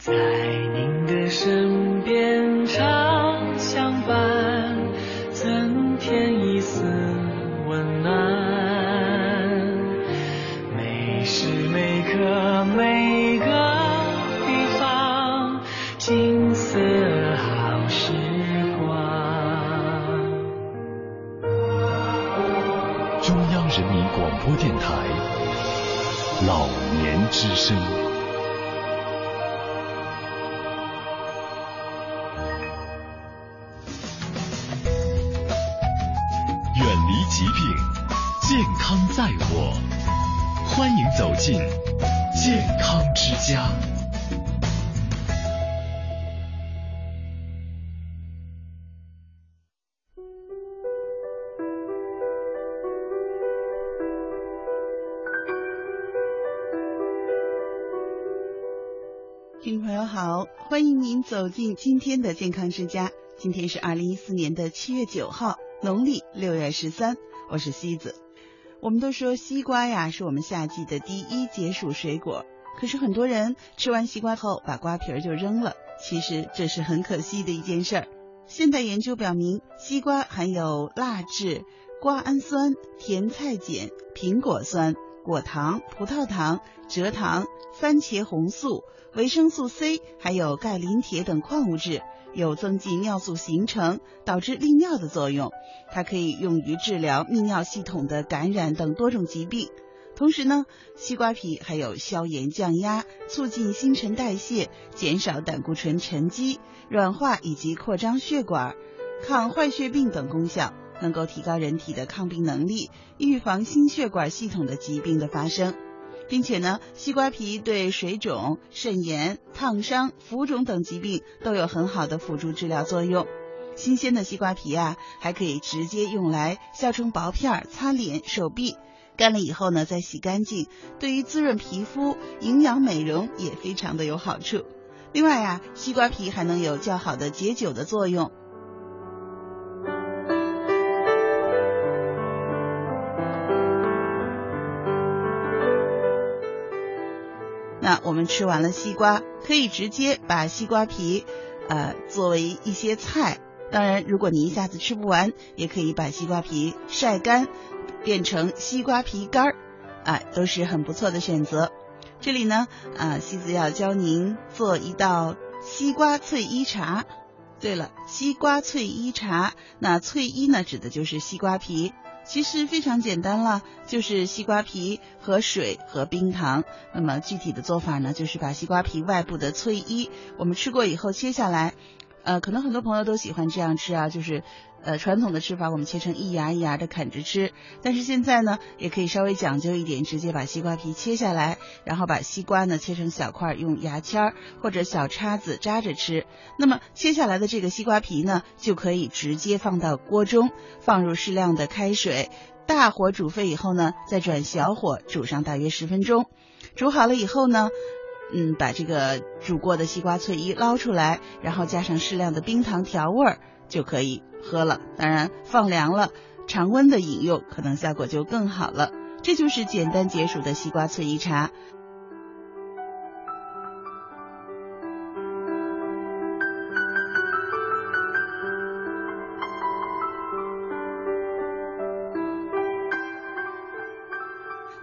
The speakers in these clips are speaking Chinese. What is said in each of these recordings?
在您的身边常相伴，增添一丝温暖。每时每刻每个地方，金色好时光。中央人民广播电台老年之声。走进今天的健康之家。今天是二零一四年的七月九号，农历六月十三，我是西子。我们都说西瓜呀是我们夏季的第一解暑水果，可是很多人吃完西瓜后把瓜皮儿就扔了，其实这是很可惜的一件事儿。现代研究表明，西瓜含有蜡质、瓜氨酸、甜菜碱、苹果酸、果糖、葡萄糖、蔗糖、番茄红素、维生素 C，还有钙、磷、铁等矿物质。有增进尿素形成，导致利尿的作用。它可以用于治疗泌尿系统的感染等多种疾病。同时呢，西瓜皮还有消炎降压、促进新陈代谢、减少胆固醇沉积、软化以及扩张血管、抗坏血病等功效，能够提高人体的抗病能力，预防心血管系统的疾病的发生。并且呢，西瓜皮对水肿、肾炎、烫伤、浮肿等疾病都有很好的辅助治疗作用。新鲜的西瓜皮啊，还可以直接用来削成薄片儿擦脸、手臂，干了以后呢再洗干净，对于滋润皮肤、营养美容也非常的有好处。另外啊，西瓜皮还能有较好的解酒的作用。那我们吃完了西瓜，可以直接把西瓜皮，呃，作为一些菜。当然，如果你一下子吃不完，也可以把西瓜皮晒干，变成西瓜皮干儿，啊，都是很不错的选择。这里呢，啊，西子要教您做一道西瓜脆衣茶。对了，西瓜脆衣茶，那脆衣呢，指的就是西瓜皮。其实非常简单了，就是西瓜皮和水和冰糖。那么具体的做法呢，就是把西瓜皮外部的脆衣，我们吃过以后切下来。呃，可能很多朋友都喜欢这样吃啊，就是呃传统的吃法，我们切成一芽一芽的啃着吃。但是现在呢，也可以稍微讲究一点，直接把西瓜皮切下来，然后把西瓜呢切成小块，用牙签儿或者小叉子扎着吃。那么切下来的这个西瓜皮呢，就可以直接放到锅中，放入适量的开水，大火煮沸以后呢，再转小火煮上大约十分钟。煮好了以后呢。嗯，把这个煮过的西瓜脆衣捞出来，然后加上适量的冰糖调味儿，就可以喝了。当然，放凉了，常温的饮用可能效果就更好了。这就是简单解暑的西瓜脆衣茶。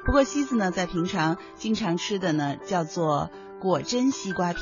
不过西子呢，在平常经常吃的呢，叫做果珍西瓜皮。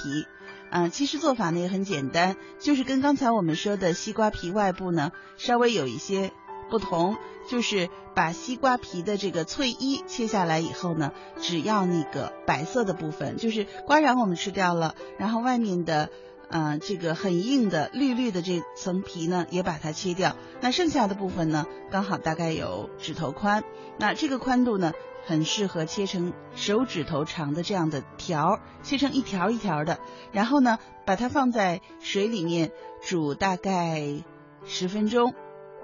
嗯，其实做法呢也很简单，就是跟刚才我们说的西瓜皮外部呢稍微有一些不同，就是把西瓜皮的这个脆衣切下来以后呢，只要那个白色的部分，就是瓜瓤我们吃掉了，然后外面的。嗯，这个很硬的绿绿的这层皮呢，也把它切掉。那剩下的部分呢，刚好大概有指头宽。那这个宽度呢，很适合切成手指头长的这样的条，切成一条一条的。然后呢，把它放在水里面煮大概十分钟。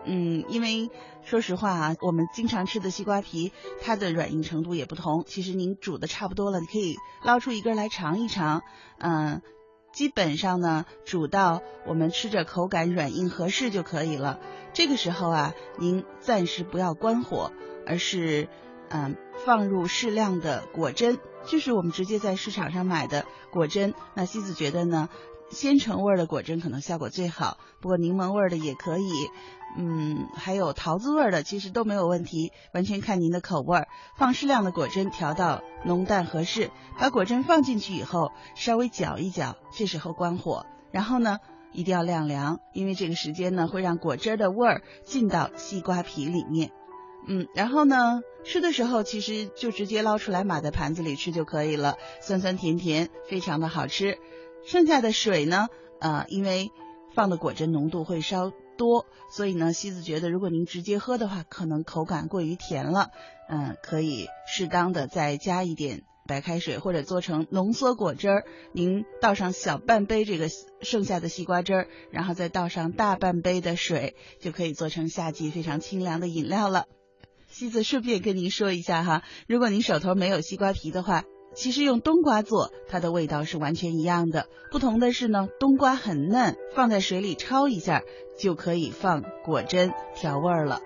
嗯，因为说实话啊，我们经常吃的西瓜皮，它的软硬程度也不同。其实您煮的差不多了，你可以捞出一根来尝一尝。嗯。基本上呢，煮到我们吃着口感软硬合适就可以了。这个时候啊，您暂时不要关火，而是嗯放入适量的果珍，就是我们直接在市场上买的果珍。那西子觉得呢，鲜橙味的果珍可能效果最好，不过柠檬味的也可以。嗯，还有桃子味的，其实都没有问题，完全看您的口味。放适量的果珍，调到浓淡合适，把果珍放进去以后，稍微搅一搅，这时候关火，然后呢，一定要晾凉，因为这个时间呢，会让果汁的味儿进到西瓜皮里面。嗯，然后呢，吃的时候其实就直接捞出来，码在盘子里吃就可以了，酸酸甜甜，非常的好吃。剩下的水呢，呃，因为放的果汁浓度会稍。多，所以呢，西子觉得如果您直接喝的话，可能口感过于甜了，嗯，可以适当的再加一点白开水，或者做成浓缩果汁儿，您倒上小半杯这个剩下的西瓜汁儿，然后再倒上大半杯的水，就可以做成夏季非常清凉的饮料了。西子顺便跟您说一下哈，如果您手头没有西瓜皮的话。其实用冬瓜做，它的味道是完全一样的。不同的是呢，冬瓜很嫩，放在水里焯一下，就可以放果汁调味儿了。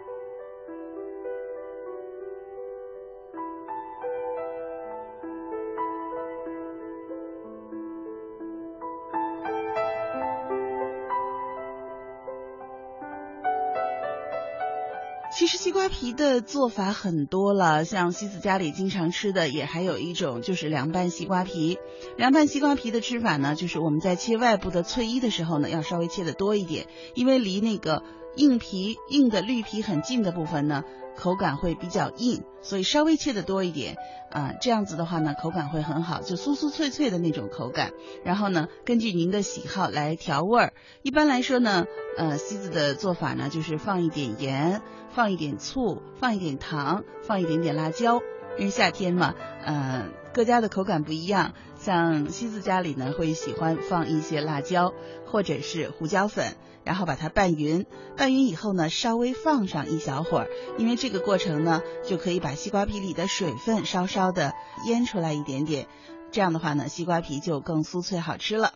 瓜皮的做法很多了，像西子家里经常吃的，也还有一种就是凉拌西瓜皮。凉拌西瓜皮的吃法呢，就是我们在切外部的脆衣的时候呢，要稍微切的多一点，因为离那个硬皮硬的绿皮很近的部分呢。口感会比较硬，所以稍微切的多一点，啊，这样子的话呢，口感会很好，就酥酥脆脆的那种口感。然后呢，根据您的喜好来调味儿。一般来说呢，呃，西子的做法呢，就是放一点盐，放一点醋，放一点糖，放一点点辣椒。因为夏天嘛，嗯，各家的口感不一样。像西子家里呢，会喜欢放一些辣椒或者是胡椒粉，然后把它拌匀。拌匀以后呢，稍微放上一小会儿，因为这个过程呢，就可以把西瓜皮里的水分稍稍的腌出来一点点。这样的话呢，西瓜皮就更酥脆好吃了。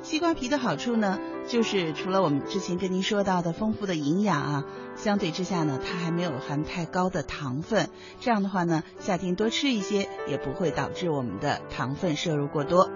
西瓜皮的好处呢，就是除了我们之前跟您说到的丰富的营养啊，相对之下呢，它还没有含太高的糖分。这样的话呢，夏天多吃一些，也不会导致我们的糖分摄入过多。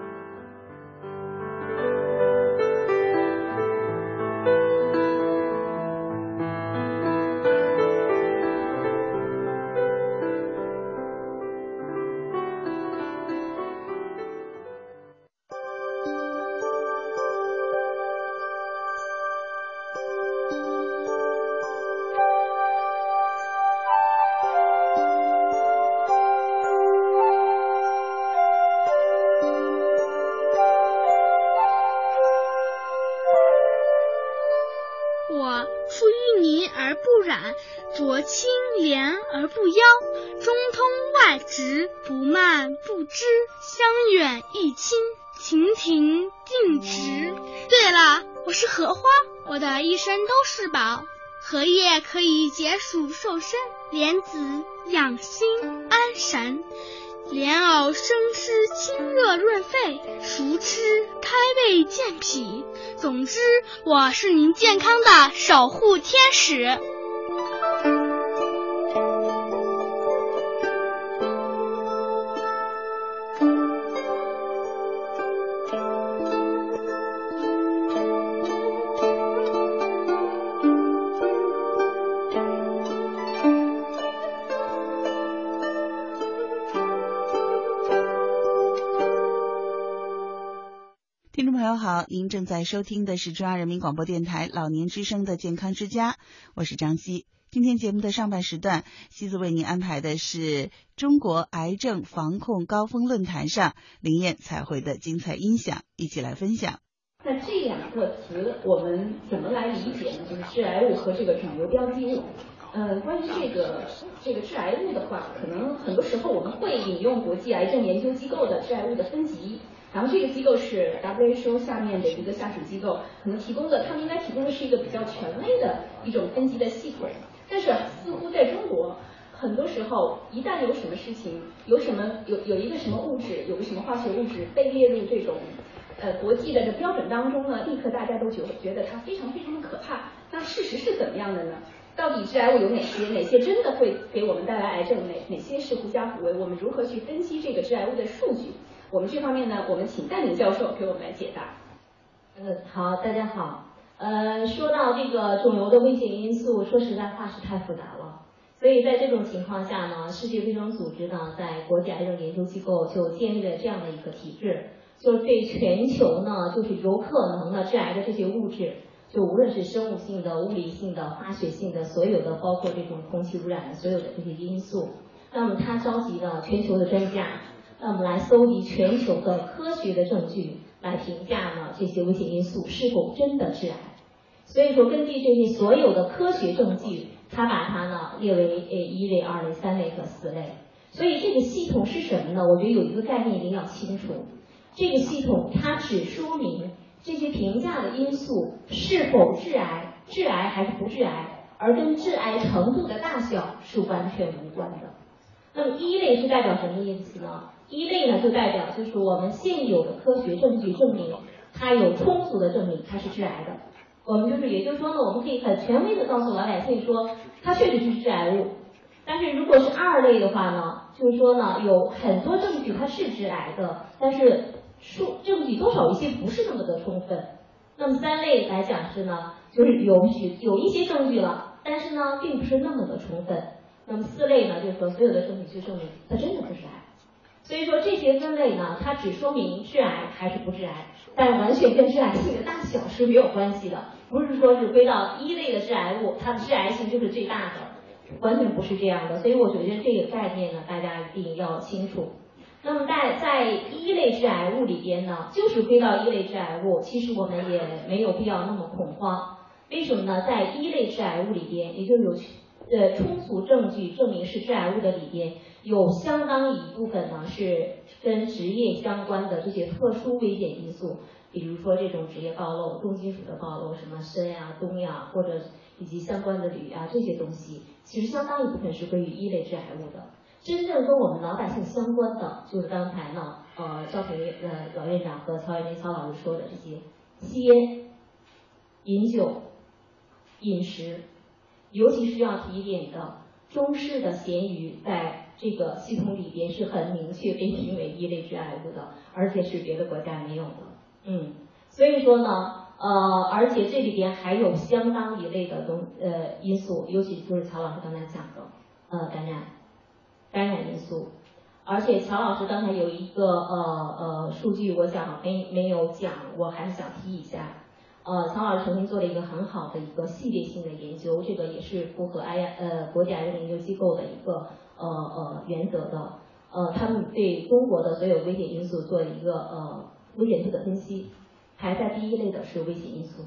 是您健康的守护天使。您正在收听的是中央人民广播电台老年之声的健康之家，我是张希。今天节目的上半时段，西子为您安排的是中国癌症防控高峰论坛上林燕彩绘的精彩音响，一起来分享。那这两个词我们怎么来理解呢？就是致癌物和这个肿瘤标记物。嗯，关于这个这个致癌物的话，可能很多时候我们会引用国际癌症研究机构的致癌物的分级。然后这个机构是 WHO 下面的一个下属机构，可能提供的，他们应该提供的是一个比较权威的一种分级的系统。但是似乎在中国，很多时候一旦有什么事情，有什么有有一个什么物质，有个什么化学物质被列入这种呃国际的这标准当中呢，立刻大家都觉觉得它非常非常的可怕。那事实是怎么样的呢？到底致癌物有哪些？哪些真的会给我们带来癌症？哪哪些是狐假虎威？我们如何去分析这个致癌物的数据？我们这方面呢，我们请戴明教授给我们来解答。嗯，好，大家好。呃，说到这个肿瘤的危险因素，说实在话是太复杂了。所以在这种情况下呢，世界卫生组织呢，在国际癌症研究机构就建立了这样的一个体制，就对全球呢，就是有可能的致癌的这些物质。就无论是生物性的、物理性的、化学性的，所有的包括这种空气污染的所有的这些因素，那么他召集了全球的专家，那我们来搜集全球的科学的证据，来评价呢这些危险因素是否真的致癌。所以说，根据这些所有的科学证据，它把它呢列为呃一类、二类、三类和四类。所以这个系统是什么呢？我觉得有一个概念一定要清楚，这个系统它只说明。这些评价的因素是否致癌、致癌还是不致癌，而跟致癌程度的大小是完全无关的。那么一类是代表什么意思呢？一类呢就代表就是我们现有的科学证据证明它有充足的证明它是致癌的。我们就是也就是说呢，我们可以很权威的告诉老百姓说它确实是致癌物。但是如果是二类的话呢，就是说呢有很多证据它是致癌的，但是。数证据多少有些不是那么的充分，那么三类来讲是呢，就是有许有一些证据了，但是呢并不是那么的充分。那么四类呢，就是说所有的证据去证明它真的不是癌。所以说这些分类呢，它只说明致癌还是不致癌，但完全跟致癌性的大小是没有关系的，不是说是归到一类的致癌物，它的致癌性就是最大的，完全不是这样的。所以我觉得这个概念呢，大家一定要清楚。那么在在一类致癌物里边呢，就是归到一类致癌物，其实我们也没有必要那么恐慌。为什么呢？在一类致癌物里边，也就有呃充足证据证明是致癌物的里边，有相当一部分呢是跟职业相关的这些特殊危险因素，比如说这种职业暴露、重金属的暴露，什么砷呀、氡呀，或者以及相关的铝啊这些东西，其实相当一部分是归于一类致癌物的。真正跟我们老百姓相关的，就是刚才呢，呃，赵培呃老院长和曹艳林曹老师说的这些吸烟、饮酒、饮食，尤其是要提一点的，中式的咸鱼，在这个系统里边是很明确被评为一类致癌物的，而且是别的国家没有的。嗯，所以说呢，呃，而且这里边还有相当一类的东呃因素，尤其就是曹老师刚才讲的，呃，感染。感染因素，而且乔老师刚才有一个呃呃数据，我想没没有讲，我还是想提一下。呃，曹老师曾经做了一个很好的一个系列性的研究，这个也是符合癌呃国际癌症研究机构的一个呃呃原则的。呃，他们对中国的所有危险因素做一个呃危险度的分析，排在第一类的是危险因素，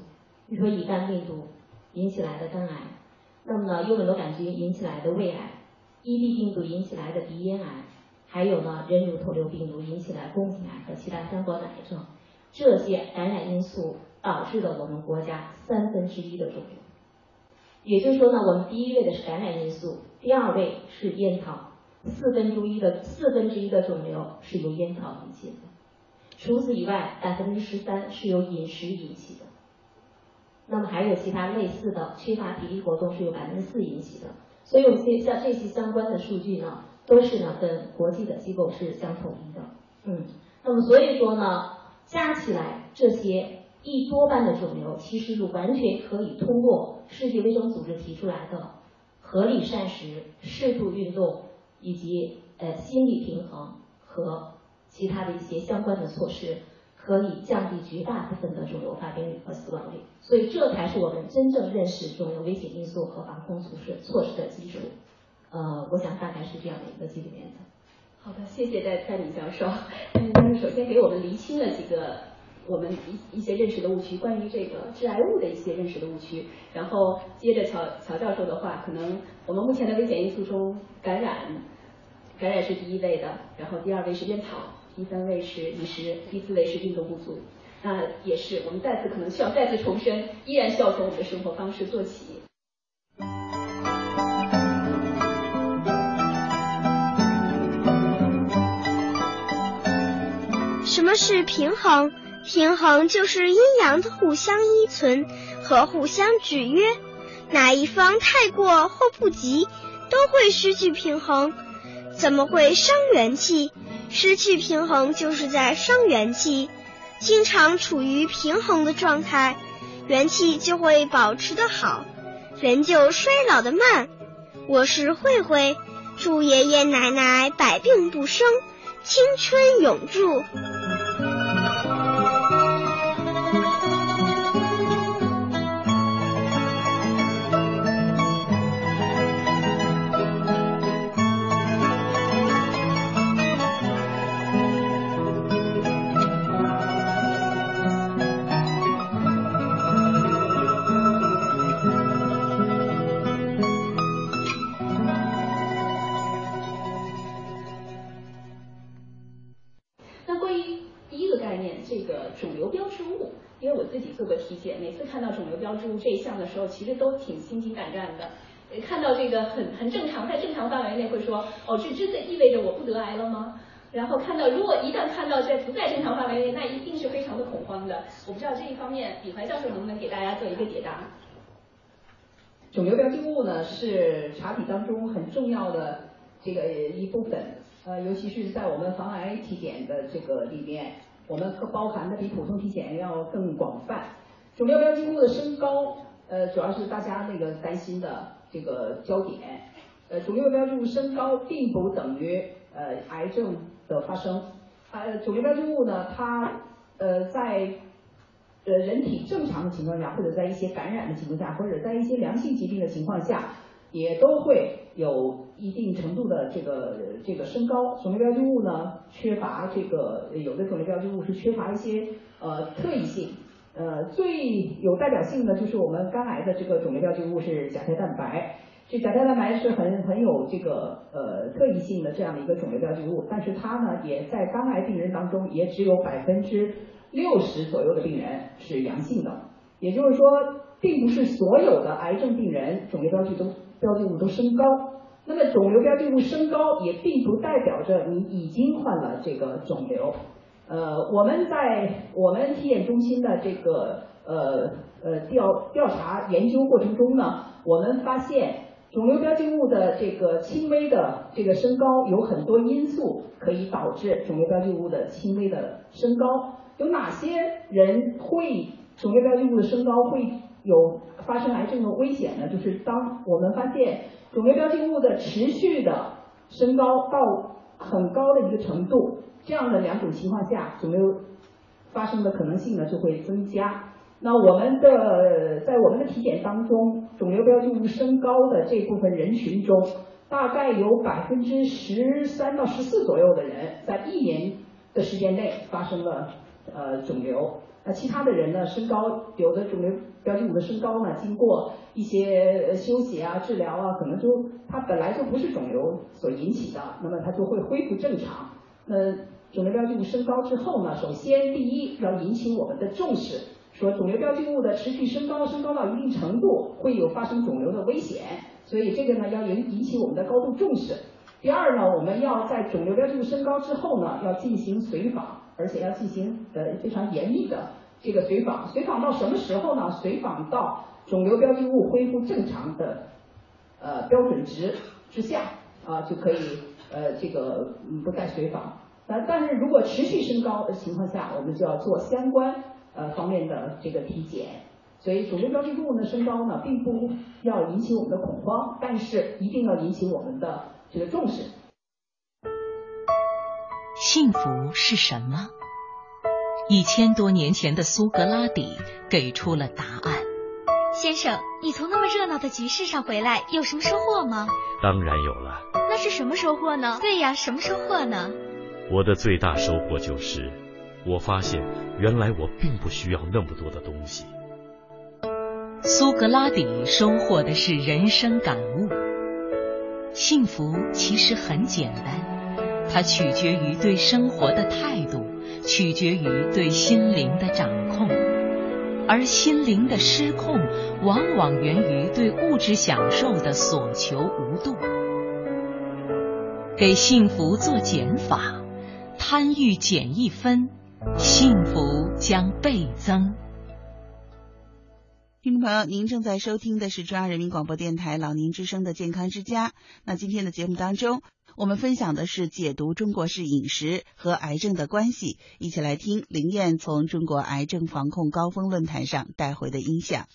比如说乙肝病毒引起来的肝癌，那么呢幽门螺杆菌引起来的胃癌。EB 病毒引起来的鼻咽癌，还有呢人乳头瘤病毒引起来宫颈癌和其他相关的癌症，这些感染因素导致了我们国家三分之一的肿瘤。也就是说呢，我们第一位的是感染因素，第二位是烟草，四分之一的四分之一的肿瘤是由烟草引起的。除此以外，百分之十三是由饮食引起的。那么还有其他类似的，缺乏体力活动是由百分之四引起的。所以，我们这像这些相关的数据呢，都是呢跟国际的机构是相统一的。嗯，那么所以说呢，加起来这些一多半的肿瘤，其实是完全可以通过世界卫生组织提出来的合理膳食、适度运动以及呃心理平衡和其他的一些相关的措施。可以降低绝大部分的肿瘤发病率和死亡率，所以这才是我们真正认识肿瘤危险因素和防控措施措施的基础。呃，我想大概是这样的一个基本原则。好的，谢谢戴戴敏教授。嗯，首先给我们厘清了几个我们一一些认识的误区，关于这个致癌物的一些认识的误区。然后接着乔乔教授的话，可能我们目前的危险因素中，感染感染是第一位的，然后第二位是烟草。第三位是饮食，第四位是运动不足。那也是我们再次可能需要再次重申，依然需要从我们的生活方式做起。什么是平衡？平衡就是阴阳的互相依存和互相制约。哪一方太过或不及，都会失去平衡。怎么会伤元气？失去平衡就是在伤元气。经常处于平衡的状态，元气就会保持的好，人就衰老的慢。我是慧慧，祝爷爷奶奶百病不生，青春永驻。看到这个很很正常，在正常范围内会说，哦，这真的意味着我不得癌了吗？然后看到，如果一旦看到在不在正常范围内，那一定是非常的恐慌的。我不知道这一方面，李怀教授能不能给大家做一个解答？肿瘤标记物呢，是查体当中很重要的这个一部分，呃，尤其是在我们防癌体检的这个里面，我们包含的比普通体检要更广泛。肿瘤标记物的升高，呃，主要是大家那个担心的这个焦点。呃，肿瘤标志物升高并不等于呃癌症的发生。呃，肿瘤标志物呢，它呃在呃人体正常的情况下，或者在一些感染的情况下，或者在一些良性疾病的情况下，也都会有一定程度的这个这个升高。肿瘤标志物呢，缺乏这个有的肿瘤标志物是缺乏一些呃特异性。呃，最有代表性的就是我们肝癌的这个肿瘤标记物是甲胎蛋白，这甲胎蛋白是很很有这个呃特异性的这样的一个肿瘤标记物，但是它呢也在肝癌病人当中也只有百分之六十左右的病人是阳性的，也就是说，并不是所有的癌症病人肿瘤标记都标记物都升高，那么肿瘤标记物升高也并不代表着你已经患了这个肿瘤。呃，我们在我们体检中心的这个呃呃调调查研究过程中呢，我们发现肿瘤标记物的这个轻微的这个升高有很多因素可以导致肿瘤标记物的轻微的升高。有哪些人会肿瘤标记物的升高会有发生癌症的危险呢？就是当我们发现肿瘤标记物的持续的升高到很高的一个程度。这样的两种情况下，肿瘤发生的可能性呢就会增加。那我们的在我们的体检当中，肿瘤标记物升高的这部分人群中，大概有百分之十三到十四左右的人在一年的时间内发生了呃肿瘤。那其他的人呢，升高有的肿瘤标记物的升高呢，经过一些休息啊、治疗啊，可能就它本来就不是肿瘤所引起的，那么它就会恢复正常。那肿瘤标记物升高之后呢，首先第一要引起我们的重视，说肿瘤标记物的持续升高，升高到一定程度会有发生肿瘤的危险，所以这个呢要引引起我们的高度重视。第二呢，我们要在肿瘤标记物升高之后呢，要进行随访，而且要进行呃非常严密的这个随访。随访到什么时候呢？随访到肿瘤标记物恢复正常的呃标准值之下啊就可以呃这个不再随访。但但是如果持续升高的情况下，我们就要做相关呃方面的这个体检。所以肿瘤标记物呢升高呢，并不要引起我们的恐慌，但是一定要引起我们的这个重视。幸福是什么？一千多年前的苏格拉底给出了答案。先生，你从那么热闹的集市上回来，有什么收获吗？当然有了。那是什么收获呢？对呀，什么收获呢？我的最大收获就是，我发现原来我并不需要那么多的东西。苏格拉底收获的是人生感悟：幸福其实很简单，它取决于对生活的态度，取决于对心灵的掌控，而心灵的失控往往源于对物质享受的所求无度。给幸福做减法。贪欲减一分，幸福将倍增。听众朋友，您正在收听的是中央人民广播电台老年之声的健康之家。那今天的节目当中，我们分享的是解读中国式饮食和癌症的关系，一起来听林燕从中国癌症防控高峰论坛上带回的音响。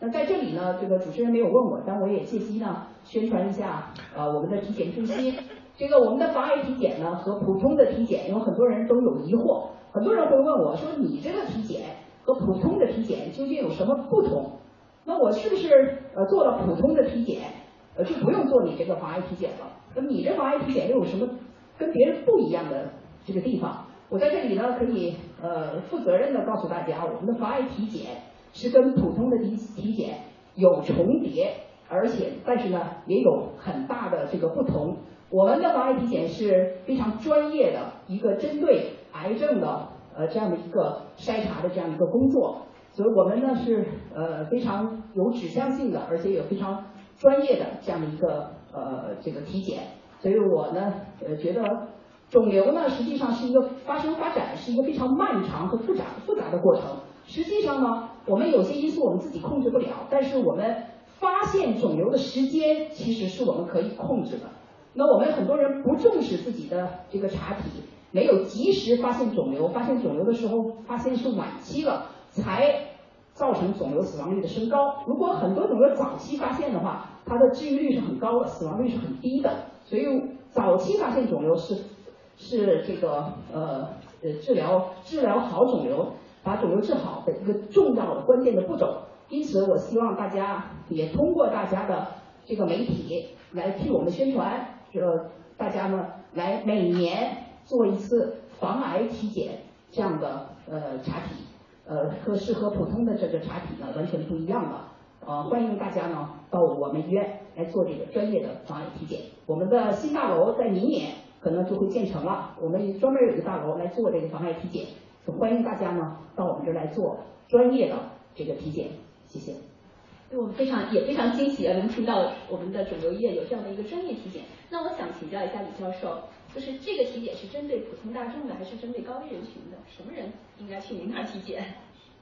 那在这里呢，这个主持人没有问我，但我也借机呢宣传一下，呃，我们的体检中心。这个我们的防癌体检呢和普通的体检，有很多人都有疑惑，很多人会问我说，你这个体检和普通的体检究竟有什么不同？那我是不是呃做了普通的体检，呃就不用做你这个防癌体检了？那你这防癌体检又有什么跟别人不一样的这个地方？我在这里呢可以呃负责任的告诉大家，我们的防癌体检是跟普通的体体检有重叠，而且但是呢也有很大的这个不同。我们的防癌体检是非常专业的一个针对癌症的呃这样的一个筛查的这样一个工作，所以我们呢是呃非常有指向性的，而且也非常专业的这样的一个呃这个体检。所以我呢呃觉得肿瘤呢实际上是一个发生发展是一个非常漫长和复杂复杂的过程。实际上呢，我们有些因素我们自己控制不了，但是我们发现肿瘤的时间其实是我们可以控制的。那我们很多人不重视自己的这个查体，没有及时发现肿瘤，发现肿瘤的时候发现是晚期了，才造成肿瘤死亡率的升高。如果很多肿瘤早期发现的话，它的治愈率是很高的，死亡率是很低的。所以早期发现肿瘤是是这个呃呃治疗治疗好肿瘤，把肿瘤治好的一个重要的关键的步骤。因此，我希望大家也通过大家的这个媒体来替我们宣传。这大家呢来每年做一次防癌体检这样的呃查体，呃和适合普通的这个查体呢完全不一样的，呃欢迎大家呢到我们医院来做这个专业的防癌体检。我们的新大楼在明年可能就会建成了，我们专门有一个大楼来做这个防癌体检，欢迎大家呢到我们这儿来做专业的这个体检，谢谢。对我们非常也非常惊喜啊，能听到我们的肿瘤医院有这样的一个专业体检。那我想请教一下李教授，就是这个体检是针对普通大众的，还是针对高危人群的？什么人应该去您那儿体检？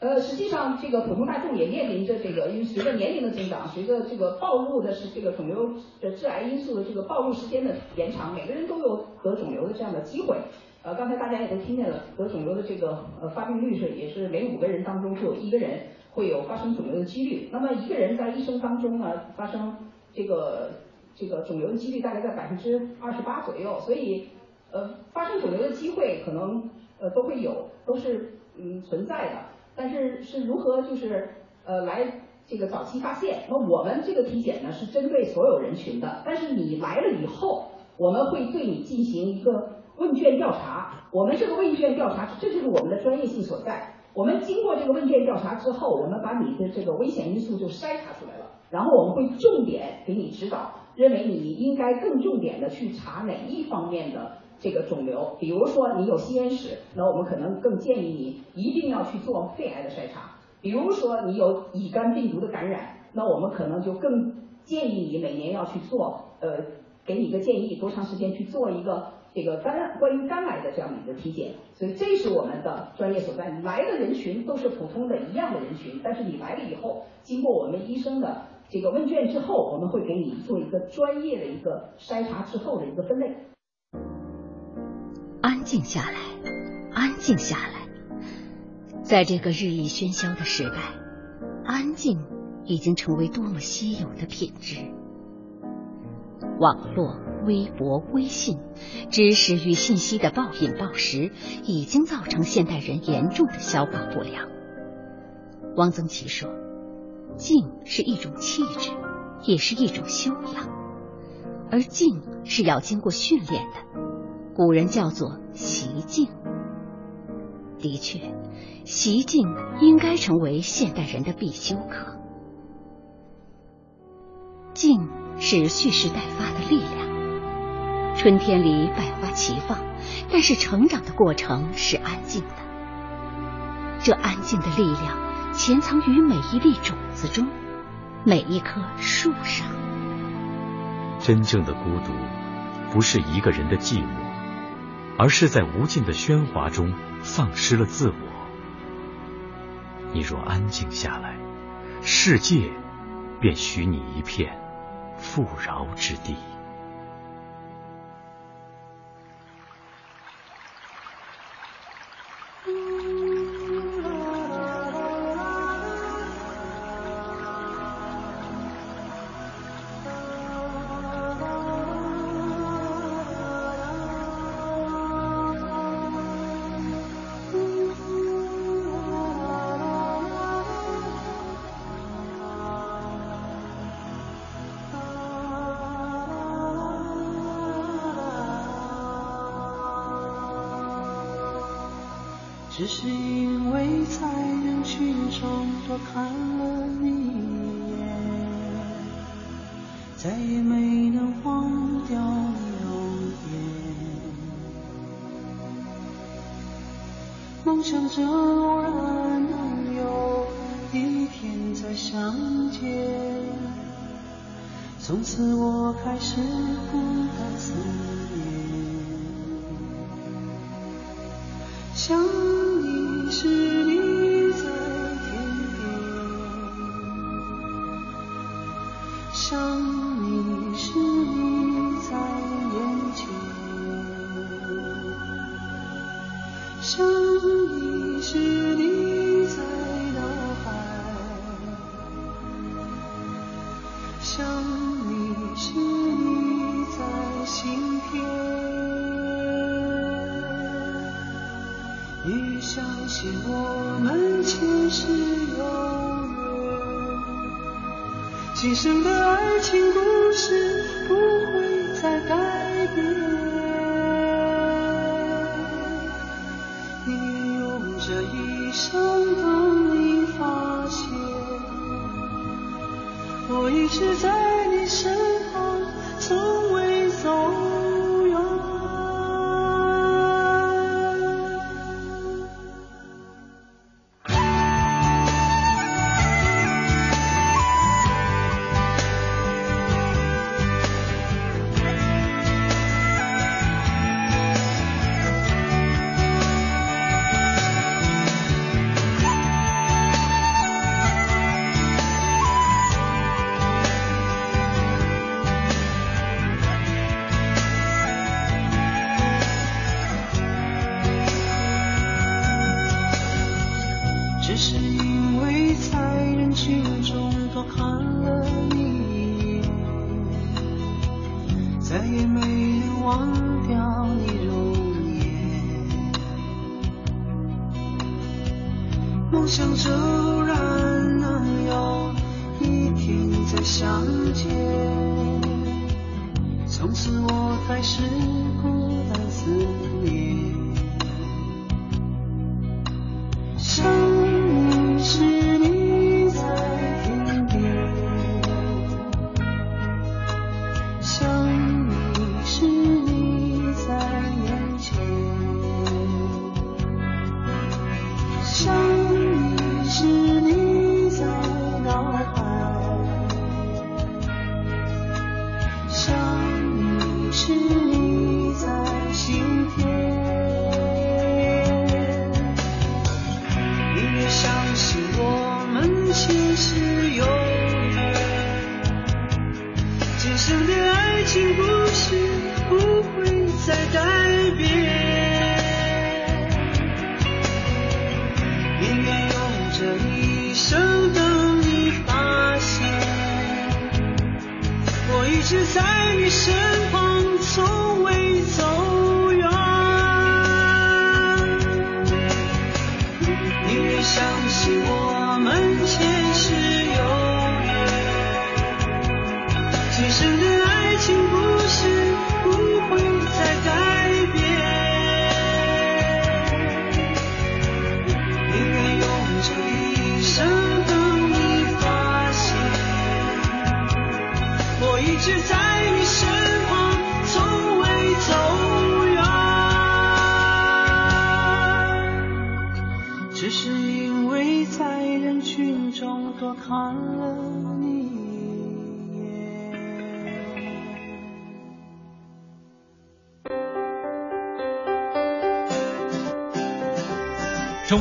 呃，实际上这个普通大众也面临着这个，因为随着年龄的增长，随着这个暴露的是这个肿瘤的致癌因素的这个暴露时间的延长，每个人都有得肿瘤的这样的机会。呃，刚才大家也都听见了，得肿瘤的这个呃发病率是也是每五个人当中就有一个人会有发生肿瘤的几率。那么一个人在一生当中呢，发生这个这个肿瘤的几率大概在百分之二十八左右，所以呃发生肿瘤的机会可能呃都会有，都是嗯存在的。但是是如何就是呃来这个早期发现？那我们这个体检呢是针对所有人群的，但是你来了以后，我们会对你进行一个。问卷调查，我们这个问卷调查，这就是我们的专业性所在。我们经过这个问卷调查之后，我们把你的这个危险因素就筛查出来了，然后我们会重点给你指导，认为你应该更重点的去查哪一方面的这个肿瘤。比如说你有吸烟史，那我们可能更建议你一定要去做肺癌的筛查。比如说你有乙肝病毒的感染，那我们可能就更建议你每年要去做，呃，给你一个建议，多长时间去做一个。这个肝关于肝癌的这样的一个体检，所以这是我们的专业所在。来的人群都是普通的一样的人群，但是你来了以后，经过我们医生的这个问卷之后，我们会给你做一个专业的一个筛查之后的一个分类。安静下来，安静下来，在这个日益喧嚣的时代，安静已经成为多么稀有的品质。网络。微博、微信，知识与信息的暴饮暴食，已经造成现代人严重的消化不良。汪曾祺说：“静是一种气质，也是一种修养，而静是要经过训练的。古人叫做习静。的确，习静应该成为现代人的必修课。静是蓄势待发的力量。”春天里百花齐放，但是成长的过程是安静的。这安静的力量潜藏于每一粒种子中，每一棵树上。真正的孤独，不是一个人的寂寞，而是在无尽的喧哗中丧失了自我。你若安静下来，世界便许你一片富饶之地。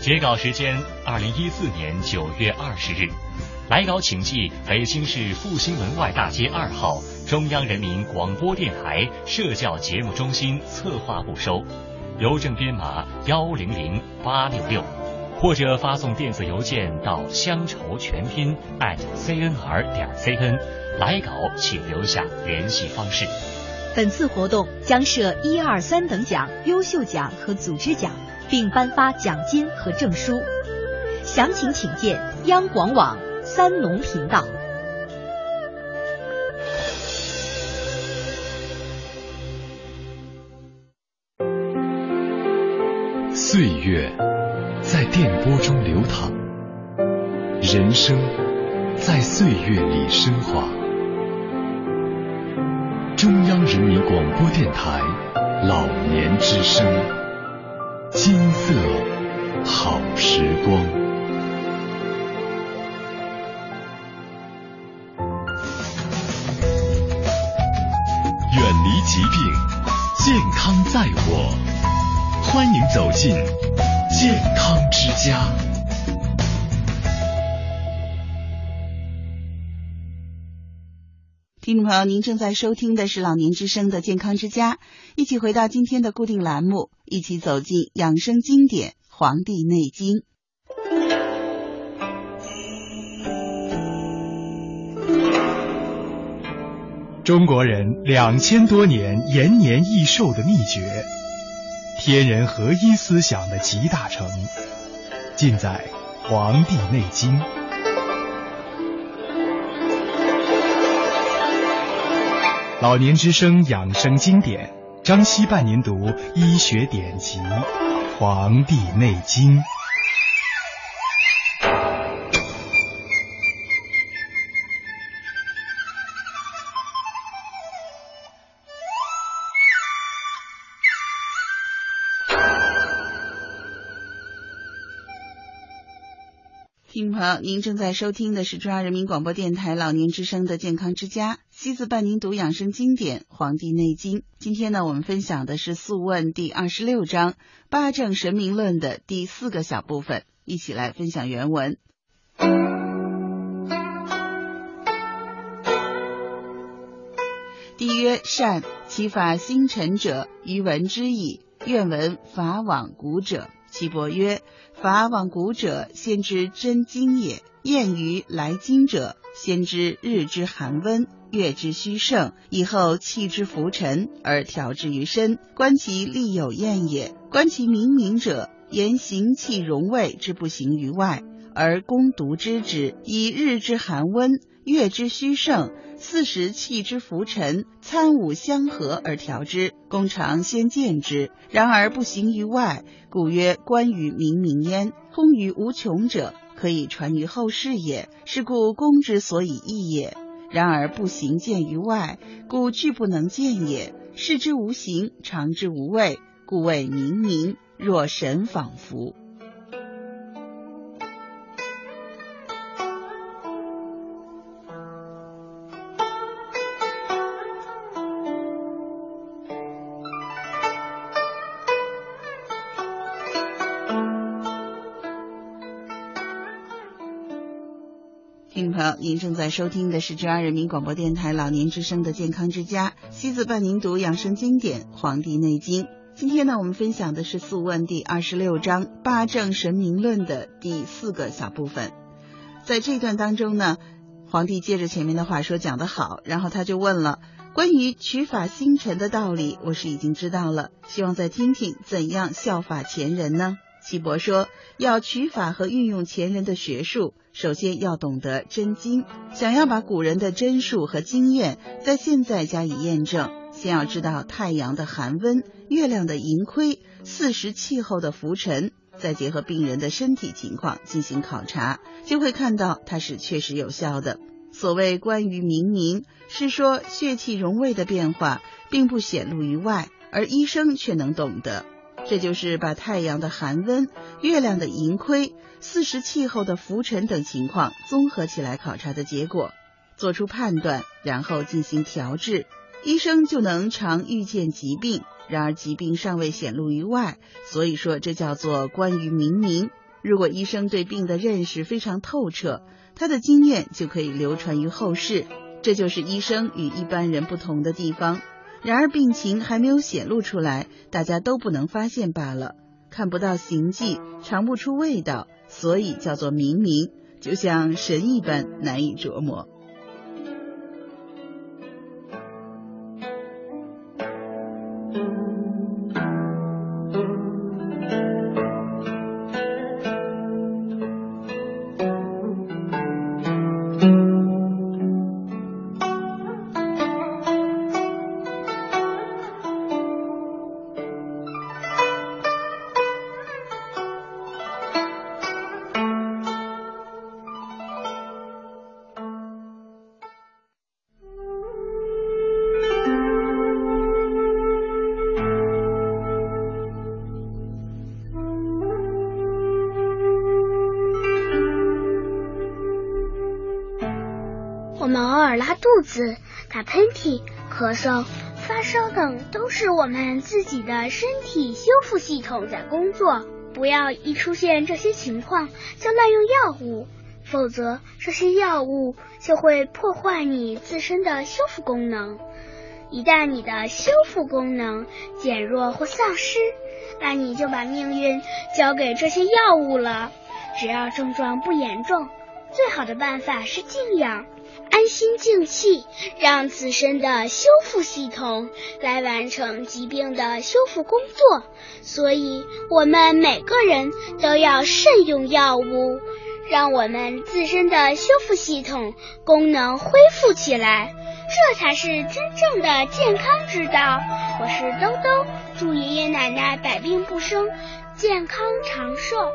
截稿时间：二零一四年九月二十日。来稿请寄北京市复兴门外大街二号中央人民广播电台社教节目中心策划部收，邮政编码幺零零八六六，或者发送电子邮件到乡愁全拼 @cnr 点 cn。来稿请留下联系方式。本次活动将设一二三等奖、优秀奖和组织奖，并颁发奖金和证书。详情请见央广网。三农频道，岁月在电波中流淌，人生在岁月里升华。中央人民广播电台老年之声，金色好时光。远离疾病，健康在我。欢迎走进听众朋友，您正在收听的是老年之声的健康之家，一起回到今天的固定栏目，一起走进养生经典《黄帝内经》。中国人两千多年延年益寿的秘诀，天人合一思想的集大成，尽在《黄帝内经》。老年之声养生经典，张希伴您读医学典籍《黄帝内经》。好，您正在收听的是中央人民广播电台老年之声的健康之家，西子伴您读养生经典《黄帝内经》。今天呢，我们分享的是《素问》第二十六章《八正神明论》的第四个小部分，一起来分享原文。帝曰：善，其法星辰者，于闻之矣。愿闻法往古者。岐伯曰：“法往古者，先知真经也。验于来经者，先知日之寒温，月之虚盛，以后气之浮沉，而调之于身，观其力有验也。观其明明者，言行气容位之不行于外，而攻独知之。以日之寒温，月之虚盛。”四时气之浮沉，参五相合而调之，公常先见之。然而不行于外，故曰观于明明焉。通于无穷者，可以传于后世也。是故公之所以易也。然而不行见于外，故具不能见也。视之无形，常之无味，故谓明明。若神仿佛。您正在收听的是中央人民广播电台老年之声的健康之家，西子伴您读养生经典《黄帝内经》。今天呢，我们分享的是《素问》第二十六章《八正神明论》的第四个小部分。在这段当中呢，皇帝接着前面的话说讲得好，然后他就问了关于取法星辰的道理，我是已经知道了，希望再听听怎样效法前人呢？岐伯说，要取法和运用前人的学术。首先要懂得真经，想要把古人的真术和经验在现在加以验证，先要知道太阳的寒温、月亮的盈亏、四时气候的浮沉、再结合病人的身体情况进行考察，就会看到它是确实有效的。所谓关于明明，是说血气容位的变化并不显露于外，而医生却能懂得。这就是把太阳的寒温、月亮的盈亏、四时气候的浮沉等情况综合起来考察的结果，做出判断，然后进行调治，医生就能常预见疾病。然而疾病尚未显露于外，所以说这叫做关于明明。如果医生对病的认识非常透彻，他的经验就可以流传于后世。这就是医生与一般人不同的地方。然而病情还没有显露出来，大家都不能发现罢了，看不到形迹，尝不出味道，所以叫做冥冥，就像神一般难以琢磨。咳嗽、发烧等都是我们自己的身体修复系统在工作。不要一出现这些情况就滥用药物，否则这些药物就会破坏你自身的修复功能。一旦你的修复功能减弱或丧失，那你就把命运交给这些药物了。只要症状不严重，最好的办法是静养。安心静气，让自身的修复系统来完成疾病的修复工作。所以，我们每个人都要慎用药物，让我们自身的修复系统功能恢复起来，这才是真正的健康之道。我是兜兜，祝爷爷奶奶百病不生，健康长寿。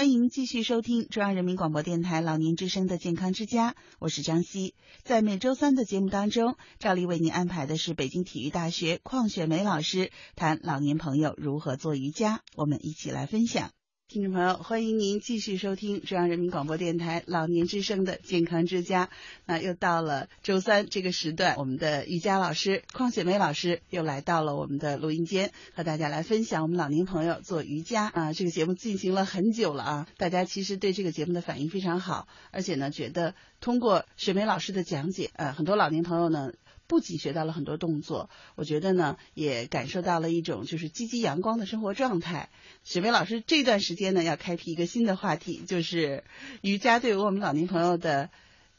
欢迎继续收听中央人民广播电台老年之声的健康之家，我是张希。在每周三的节目当中，照例为您安排的是北京体育大学邝雪梅老师谈老年朋友如何做瑜伽，我们一起来分享。听众朋友，欢迎您继续收听中央人民广播电台老年之声的健康之家。那又到了周三这个时段，我们的瑜伽老师邝雪梅老师又来到了我们的录音间，和大家来分享我们老年朋友做瑜伽啊。这个节目进行了很久了啊，大家其实对这个节目的反应非常好，而且呢，觉得通过雪梅老师的讲解，呃，很多老年朋友呢。不仅学到了很多动作，我觉得呢，也感受到了一种就是积极阳光的生活状态。雪梅老师这段时间呢，要开辟一个新的话题，就是瑜伽对于我们老年朋友的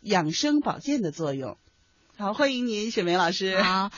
养生保健的作用。好，欢迎您，雪梅老师。好。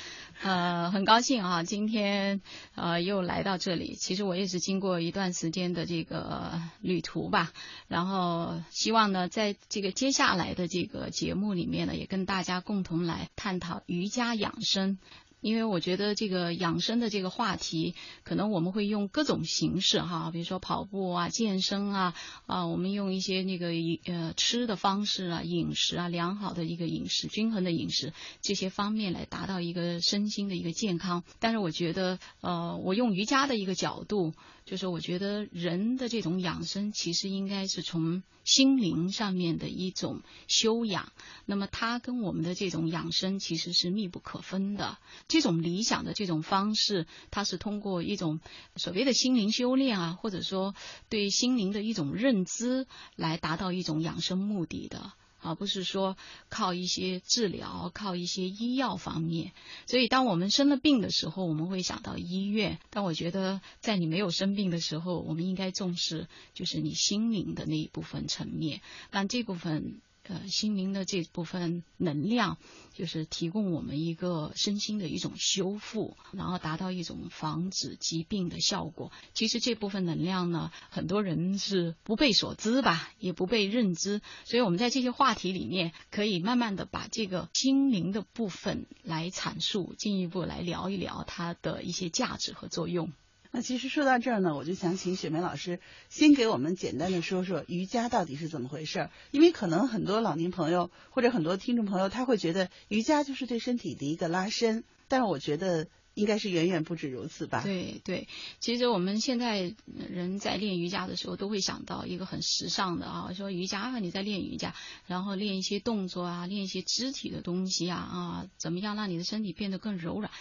呃，很高兴啊，今天呃又来到这里。其实我也是经过一段时间的这个旅途吧，然后希望呢，在这个接下来的这个节目里面呢，也跟大家共同来探讨瑜伽养生。因为我觉得这个养生的这个话题，可能我们会用各种形式哈，比如说跑步啊、健身啊，啊，我们用一些那个呃吃的方式啊、饮食啊、良好的一个饮食、均衡的饮食这些方面来达到一个身心的一个健康。但是我觉得，呃，我用瑜伽的一个角度。就是我觉得人的这种养生，其实应该是从心灵上面的一种修养。那么它跟我们的这种养生其实是密不可分的。这种理想的这种方式，它是通过一种所谓的心灵修炼啊，或者说对心灵的一种认知，来达到一种养生目的的。而不是说靠一些治疗、靠一些医药方面。所以，当我们生了病的时候，我们会想到医院。但我觉得，在你没有生病的时候，我们应该重视就是你心灵的那一部分层面，让这部分呃心灵的这部分能量，就是提供我们一个身心的一种修复，然后达到一种防止疾病的效果。其实这部分能量呢，很多人是不被所知吧，也不被认知，所以我们在这些话题里面，可以慢慢的把这个心灵的部分来阐述，进一步来聊一聊它的一些价值和作用。那其实说到这儿呢，我就想请雪梅老师先给我们简单的说说瑜伽到底是怎么回事儿，因为可能很多老年朋友或者很多听众朋友他会觉得瑜伽就是对身体的一个拉伸，但是我觉得应该是远远不止如此吧。对对，其实我们现在人在练瑜伽的时候都会想到一个很时尚的啊，说瑜伽啊你在练瑜伽，然后练一些动作啊，练一些肢体的东西啊啊，怎么样让你的身体变得更柔软。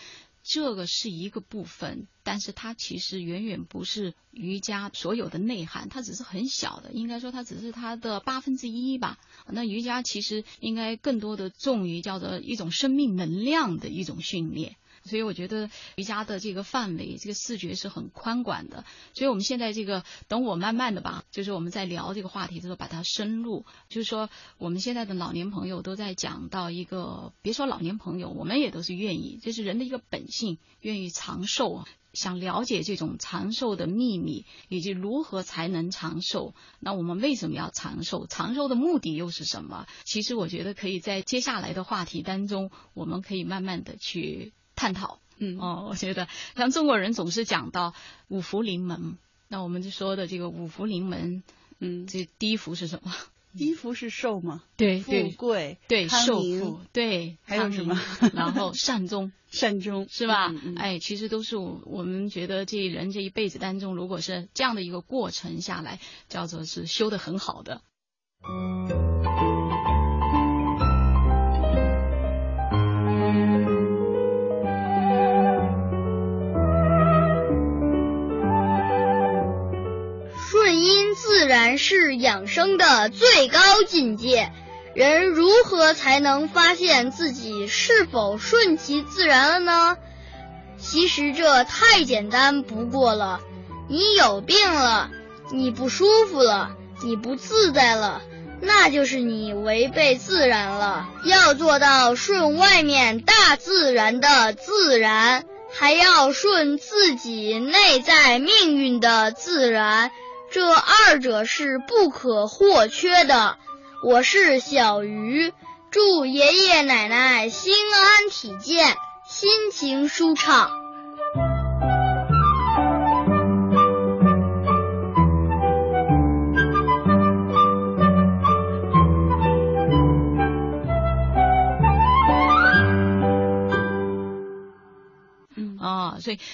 这个是一个部分，但是它其实远远不是瑜伽所有的内涵，它只是很小的，应该说它只是它的八分之一吧。那瑜伽其实应该更多的重于叫做一种生命能量的一种训练。所以我觉得瑜伽的这个范围，这个视觉是很宽广的。所以我们现在这个，等我慢慢的吧，就是我们在聊这个话题的时候，把它深入。就是说，我们现在的老年朋友都在讲到一个，别说老年朋友，我们也都是愿意，这是人的一个本性，愿意长寿，想了解这种长寿的秘密，以及如何才能长寿。那我们为什么要长寿？长寿的目的又是什么？其实我觉得可以在接下来的话题当中，我们可以慢慢的去。探讨，嗯哦，我觉得像中国人总是讲到五福临门，那我们就说的这个五福临门，嗯，这第一福是什么？第一福是寿嘛？对，富贵，对，寿富，对，还有什么？然后善终，善终是吧？嗯哎，其实都是我们觉得这人这一辈子当中，如果是这样的一个过程下来，叫做是修的很好的。自然是养生的最高境界。人如何才能发现自己是否顺其自然了呢？其实这太简单不过了。你有病了，你不舒服了，你不自在了，那就是你违背自然了。要做到顺外面大自然的自然，还要顺自己内在命运的自然。这二者是不可或缺的。我是小鱼，祝爷爷奶奶心安体健，心情舒畅。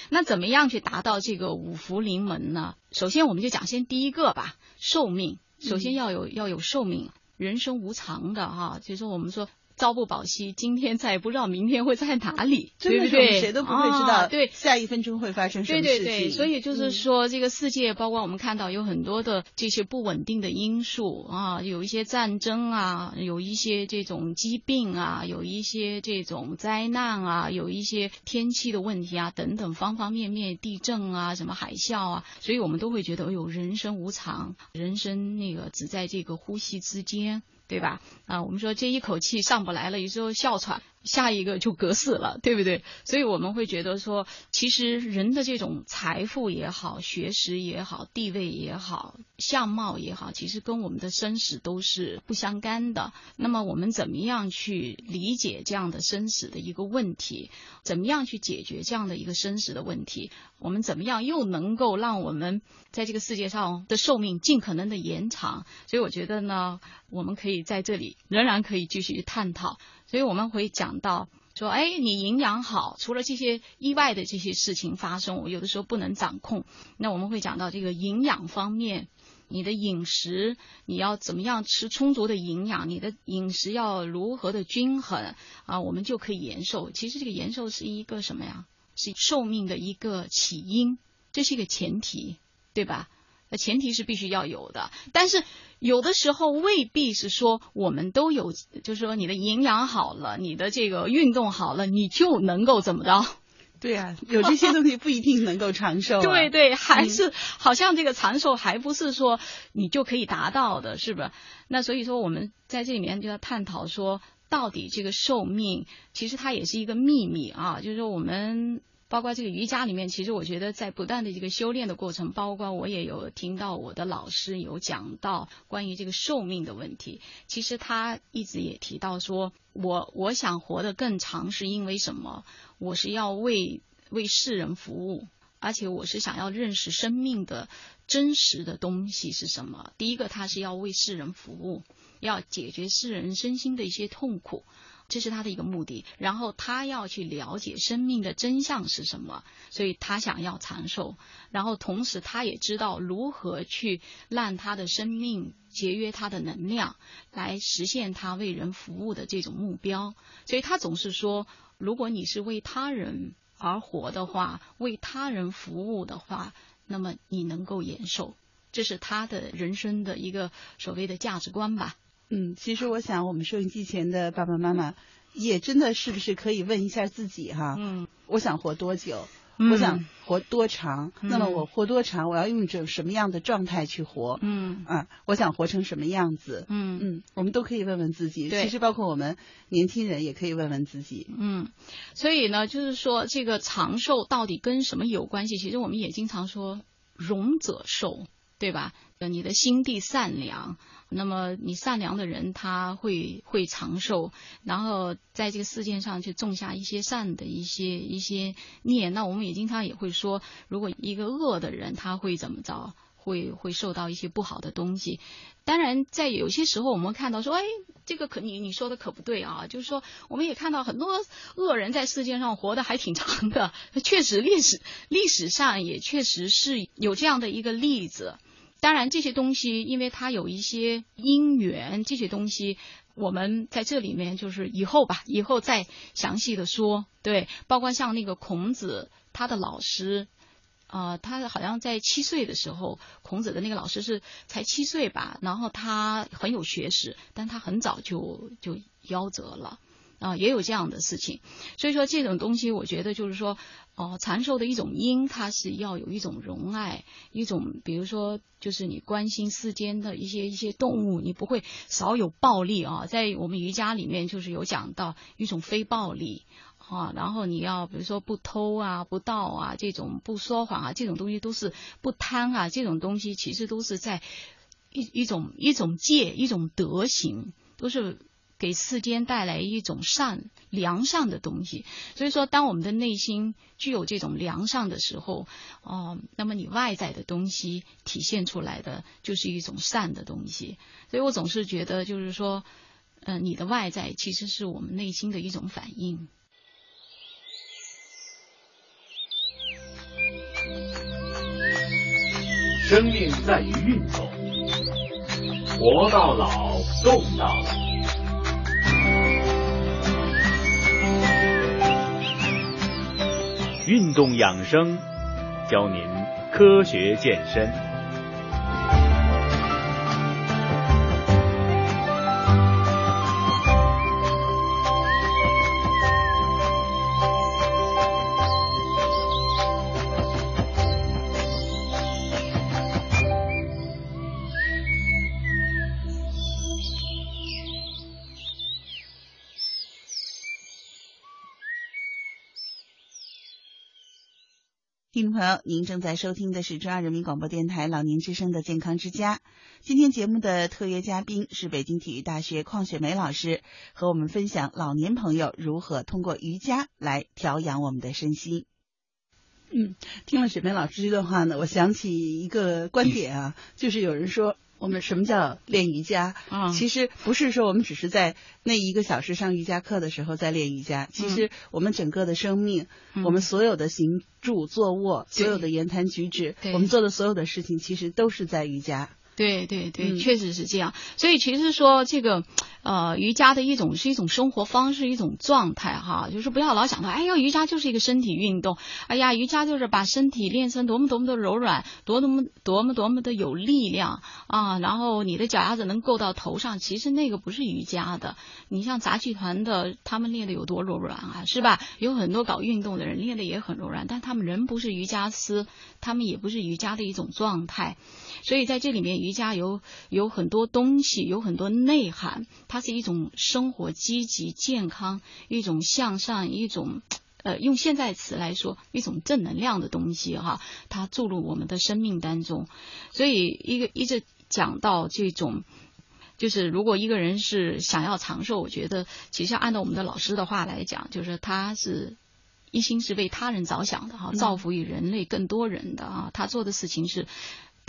那怎么样去达到这个五福临门呢？首先，我们就讲先第一个吧，寿命。首先要有要有寿命，人生无常的哈，就是我们说。朝不保夕，今天在不知道明天会在哪里，对不对？谁都不会知道，对，下一分钟会发生什么事情。对对对，所以就是说，这个世界，包括我们看到有很多的这些不稳定的因素啊，有一些战争啊，有一些这种疾病啊，有一些这种灾难啊，有一些天气的问题啊，等等，方方面面，地震啊，什么海啸啊，所以我们都会觉得，哎呦，人生无常，人生那个只在这个呼吸之间。对吧？啊，我们说这一口气上不来了，有时候哮喘。下一个就隔死了，对不对？所以我们会觉得说，其实人的这种财富也好、学识也好、地位也好、相貌也好，其实跟我们的生死都是不相干的。那么我们怎么样去理解这样的生死的一个问题？怎么样去解决这样的一个生死的问题？我们怎么样又能够让我们在这个世界上的寿命尽可能的延长？所以我觉得呢，我们可以在这里仍然可以继续探讨。所以我们会讲到说，哎，你营养好，除了这些意外的这些事情发生，我有的时候不能掌控。那我们会讲到这个营养方面，你的饮食你要怎么样吃充足的营养，你的饮食要如何的均衡啊，我们就可以延寿。其实这个延寿是一个什么呀？是寿命的一个起因，这是一个前提，对吧？那前提是必须要有的，但是有的时候未必是说我们都有，就是说你的营养好了，你的这个运动好了，你就能够怎么着？对啊，有这些东西不一定能够长寿、啊。对对，还是、嗯、好像这个长寿还不是说你就可以达到的，是不是？那所以说我们在这里面就要探讨说，到底这个寿命其实它也是一个秘密啊，就是说我们。包括这个瑜伽里面，其实我觉得在不断的这个修炼的过程，包括我也有听到我的老师有讲到关于这个寿命的问题。其实他一直也提到说，我我想活得更长是因为什么？我是要为为世人服务，而且我是想要认识生命的真实的东西是什么。第一个，他是要为世人服务，要解决世人身心的一些痛苦。这是他的一个目的，然后他要去了解生命的真相是什么，所以他想要长寿，然后同时他也知道如何去让他的生命节约他的能量，来实现他为人服务的这种目标。所以他总是说，如果你是为他人而活的话，为他人服务的话，那么你能够延寿，这是他的人生的一个所谓的价值观吧。嗯，其实我想，我们收音机前的爸爸妈妈也真的是不是可以问一下自己哈？嗯，我想活多久？嗯、我想活多长？嗯、那么我活多长？我要用一种什么样的状态去活？嗯啊，我想活成什么样子？嗯嗯，我们都可以问问自己。其实包括我们年轻人也可以问问自己。嗯，所以呢，就是说这个长寿到底跟什么有关系？其实我们也经常说“荣者寿”，对吧？呃，你的心地善良。那么你善良的人，他会会长寿，然后在这个世界上去种下一些善的一些一些孽。那我们也经常也会说，如果一个恶的人，他会怎么着？会会受到一些不好的东西。当然，在有些时候，我们看到说，哎，这个可你你说的可不对啊。就是说，我们也看到很多恶人在世界上活得还挺长的，确实历史历史上也确实是有这样的一个例子。当然，这些东西因为它有一些因缘，这些东西我们在这里面就是以后吧，以后再详细的说。对，包括像那个孔子，他的老师，啊、他好像在七岁的时候，孔子的那个老师是才七岁吧，然后他很有学识，但他很早就就夭折了。啊，也有这样的事情，所以说这种东西，我觉得就是说，哦、呃，长寿的一种因，它是要有一种容爱，一种比如说，就是你关心世间的一些一些动物，你不会少有暴力啊。在我们瑜伽里面，就是有讲到一种非暴力啊，然后你要比如说不偷啊、不盗啊，这种不说谎啊，这种东西都是不贪啊，这种东西其实都是在一一种一种戒、一种德行，都是。给世间带来一种善良善的东西，所以说，当我们的内心具有这种良善的时候，哦、那么你外在的东西体现出来的就是一种善的东西。所以我总是觉得，就是说，呃，你的外在其实是我们内心的一种反应。生命在于运动，活到老，动到老。运动养生，教您科学健身。听众朋友，您正在收听的是中央人民广播电台老年之声的健康之家。今天节目的特约嘉宾是北京体育大学邝雪梅老师，和我们分享老年朋友如何通过瑜伽来调养我们的身心。嗯，听了雪梅老师这段话呢，我想起一个观点啊，就是有人说。我们什么叫练瑜伽？啊，其实不是说我们只是在那一个小时上瑜伽课的时候在练瑜伽，其实我们整个的生命，嗯、我们所有的行住坐卧，所有的言谈举止，我们做的所有的事情，其实都是在瑜伽。对对对，确实是这样。所以其实说这个，呃，瑜伽的一种是一种生活方式，一种状态哈，就是不要老想到，哎呦，瑜伽就是一个身体运动，哎呀，瑜伽就是把身体练成多么多么的柔软，多么多么多么的有力量啊，然后你的脚丫子能够到头上，其实那个不是瑜伽的。你像杂技团的，他们练的有多柔软啊，是吧？有很多搞运动的人练的也很柔软，但他们人不是瑜伽师，他们也不是瑜伽的一种状态。所以在这里面，瑜伽有有很多东西，有很多内涵。它是一种生活积极健康，一种向上，一种呃，用现在词来说，一种正能量的东西哈。它注入我们的生命当中。所以一个一直讲到这种，就是如果一个人是想要长寿，我觉得其实按照我们的老师的话来讲，就是他是一心是为他人着想的哈，造福于人类更多人的啊。他做的事情是。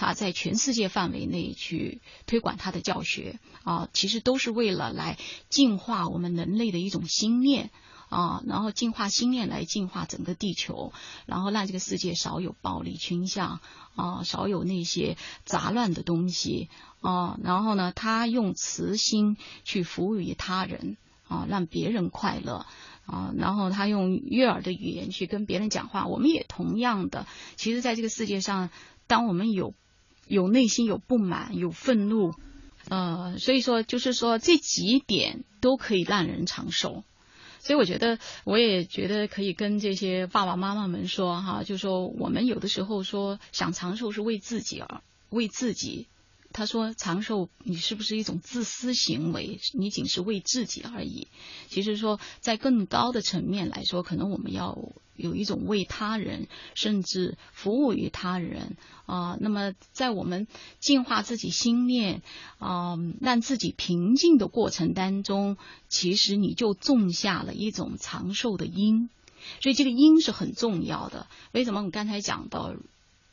他在全世界范围内去推广他的教学啊，其实都是为了来净化我们人类的一种心念啊，然后净化心念来净化整个地球，然后让这个世界少有暴力倾向啊，少有那些杂乱的东西啊，然后呢，他用慈心去服务于他人啊，让别人快乐啊，然后他用悦耳的语言去跟别人讲话，我们也同样的，其实在这个世界上，当我们有有内心有不满，有愤怒，呃，所以说就是说这几点都可以让人长寿，所以我觉得我也觉得可以跟这些爸爸妈妈们说哈，就说我们有的时候说想长寿是为自己而为自己。他说：“长寿，你是不是一种自私行为？你仅是为自己而已。其实说，在更高的层面来说，可能我们要有一种为他人，甚至服务于他人啊。那么，在我们净化自己心念啊，让自己平静的过程当中，其实你就种下了一种长寿的因。所以，这个因是很重要的。为什么我们刚才讲到？”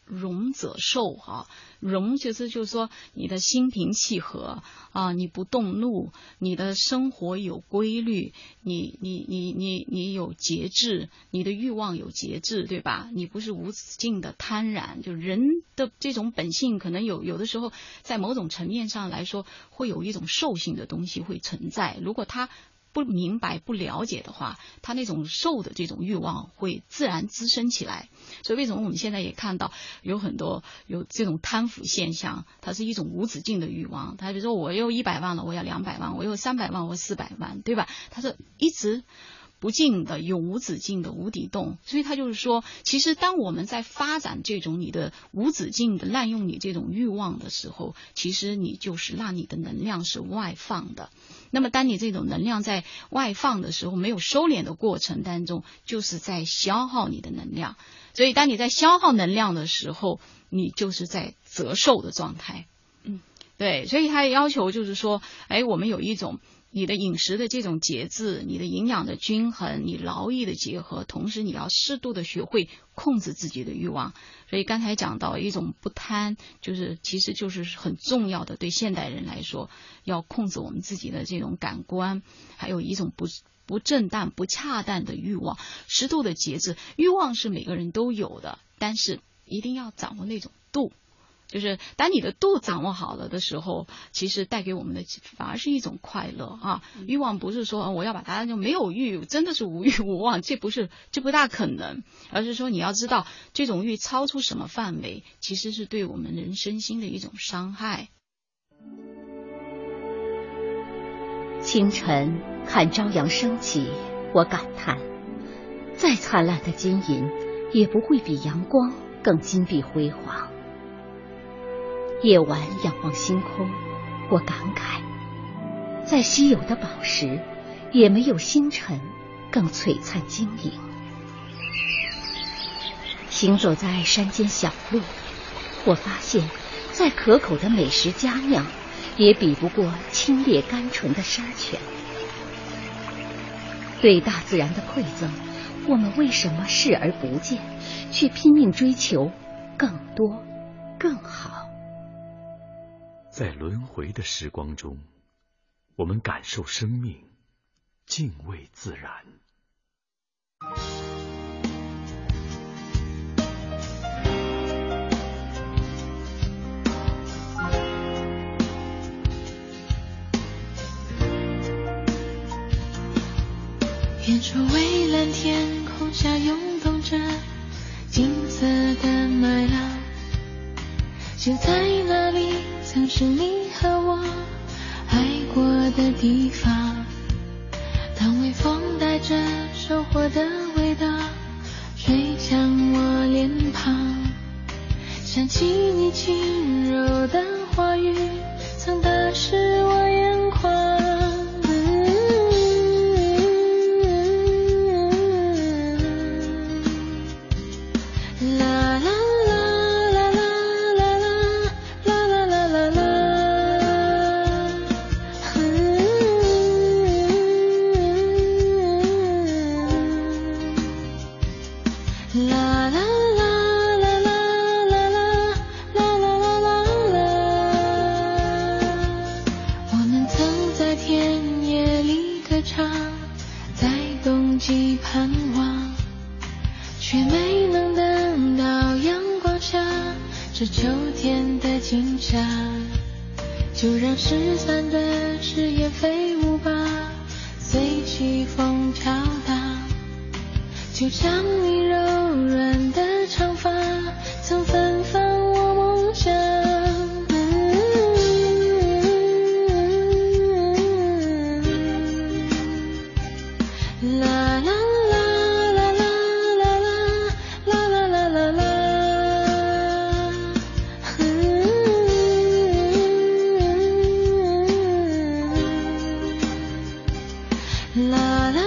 容者寿哈，容其实就是说你的心平气和啊，你不动怒，你的生活有规律，你你你你你有节制，你的欲望有节制，对吧？你不是无止境的贪婪，就人的这种本性，可能有有的时候在某种层面上来说，会有一种兽性的东西会存在。如果他不明白、不了解的话，他那种受的这种欲望会自然滋生起来。所以，为什么我们现在也看到有很多有这种贪腐现象？它是一种无止境的欲望。他比如说，我有一百万了，我要两百万；我有三百万，我四百万，对吧？他是一直。不尽的、永无止境的无底洞，所以他就是说，其实当我们在发展这种你的无止境的滥用你这种欲望的时候，其实你就是让你的能量是外放的。那么，当你这种能量在外放的时候，没有收敛的过程当中，就是在消耗你的能量。所以，当你在消耗能量的时候，你就是在折寿的状态。嗯，对，所以他的要求就是说，哎，我们有一种。你的饮食的这种节制，你的营养的均衡，你劳逸的结合，同时你要适度的学会控制自己的欲望。所以刚才讲到一种不贪，就是其实就是很重要的。对现代人来说，要控制我们自己的这种感官，还有一种不不正当、不恰当的欲望，适度的节制。欲望是每个人都有的，但是一定要掌握那种度。就是当你的度掌握好了的时候，其实带给我们的反而是一种快乐啊！欲望不是说我要把它就没有欲，真的是无欲无望，这不是这不大可能，而是说你要知道这种欲超出什么范围，其实是对我们人身心的一种伤害。清晨看朝阳升起，我感叹：再灿烂的金银，也不会比阳光更金碧辉煌。夜晚仰望星空，我感慨，再稀有的宝石，也没有星辰更璀璨晶莹。行走在山间小路，我发现，再可口的美食佳酿，也比不过清冽甘醇的山泉。对大自然的馈赠，我们为什么视而不见，却拼命追求更多、更好？在轮回的时光中我们感受生命敬畏自然。远处蔚蓝天空下涌动着金色的麦浪就在那里曾是你和我爱过的地方。当微风带着收获的味道吹向我脸庞，想起你轻柔的话语，曾打湿听众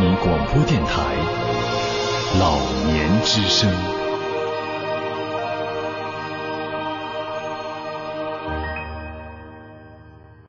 你广播电台老年之声。